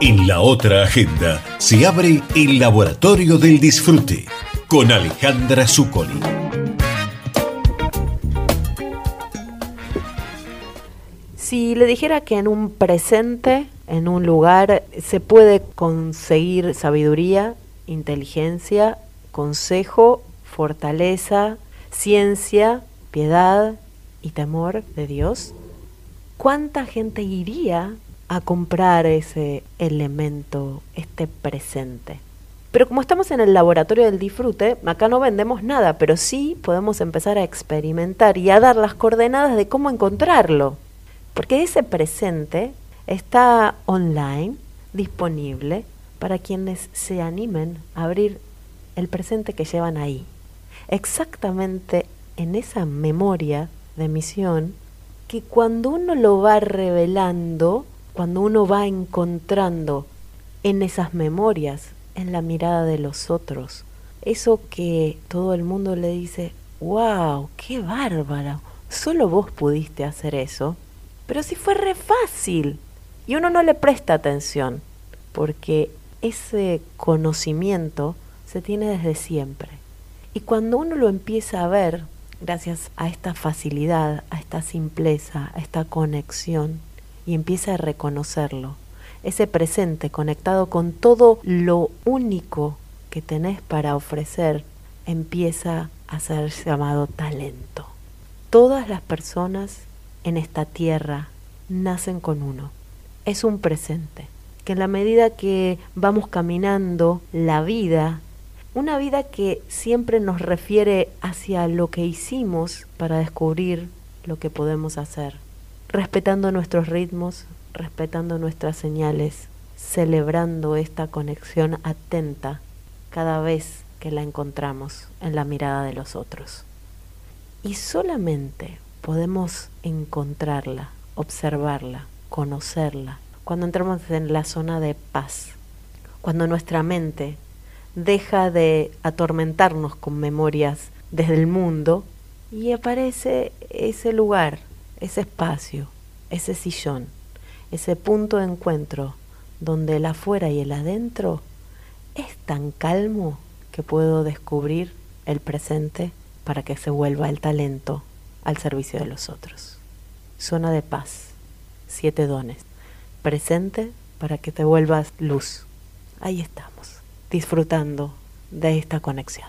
En la otra agenda se abre el Laboratorio del Disfrute con Alejandra Zuccoli. Si le dijera que en un presente, en un lugar, se puede conseguir sabiduría, inteligencia, consejo, fortaleza, ciencia, piedad y temor de Dios, ¿cuánta gente iría a comprar ese elemento, este presente? Pero como estamos en el laboratorio del disfrute, acá no vendemos nada, pero sí podemos empezar a experimentar y a dar las coordenadas de cómo encontrarlo. Porque ese presente está online, disponible, para quienes se animen a abrir el presente que llevan ahí. Exactamente en esa memoria de misión que cuando uno lo va revelando, cuando uno va encontrando en esas memorias, en la mirada de los otros, eso que todo el mundo le dice, wow, qué bárbaro, solo vos pudiste hacer eso, pero si fue re fácil. Y uno no le presta atención, porque ese conocimiento se tiene desde siempre. Y cuando uno lo empieza a ver, gracias a esta facilidad, a esta simpleza, a esta conexión, y empieza a reconocerlo, ese presente conectado con todo lo único que tenés para ofrecer, empieza a ser llamado talento. Todas las personas en esta tierra nacen con uno. Es un presente que en la medida que vamos caminando la vida, una vida que siempre nos refiere hacia lo que hicimos para descubrir lo que podemos hacer, respetando nuestros ritmos, respetando nuestras señales, celebrando esta conexión atenta cada vez que la encontramos en la mirada de los otros. Y solamente podemos encontrarla, observarla, conocerla, cuando entramos en la zona de paz, cuando nuestra mente deja de atormentarnos con memorias desde el mundo y aparece ese lugar, ese espacio, ese sillón, ese punto de encuentro donde el afuera y el adentro es tan calmo que puedo descubrir el presente para que se vuelva el talento al servicio de los otros. Zona de paz, siete dones presente para que te vuelvas luz. Ahí estamos, disfrutando de esta conexión.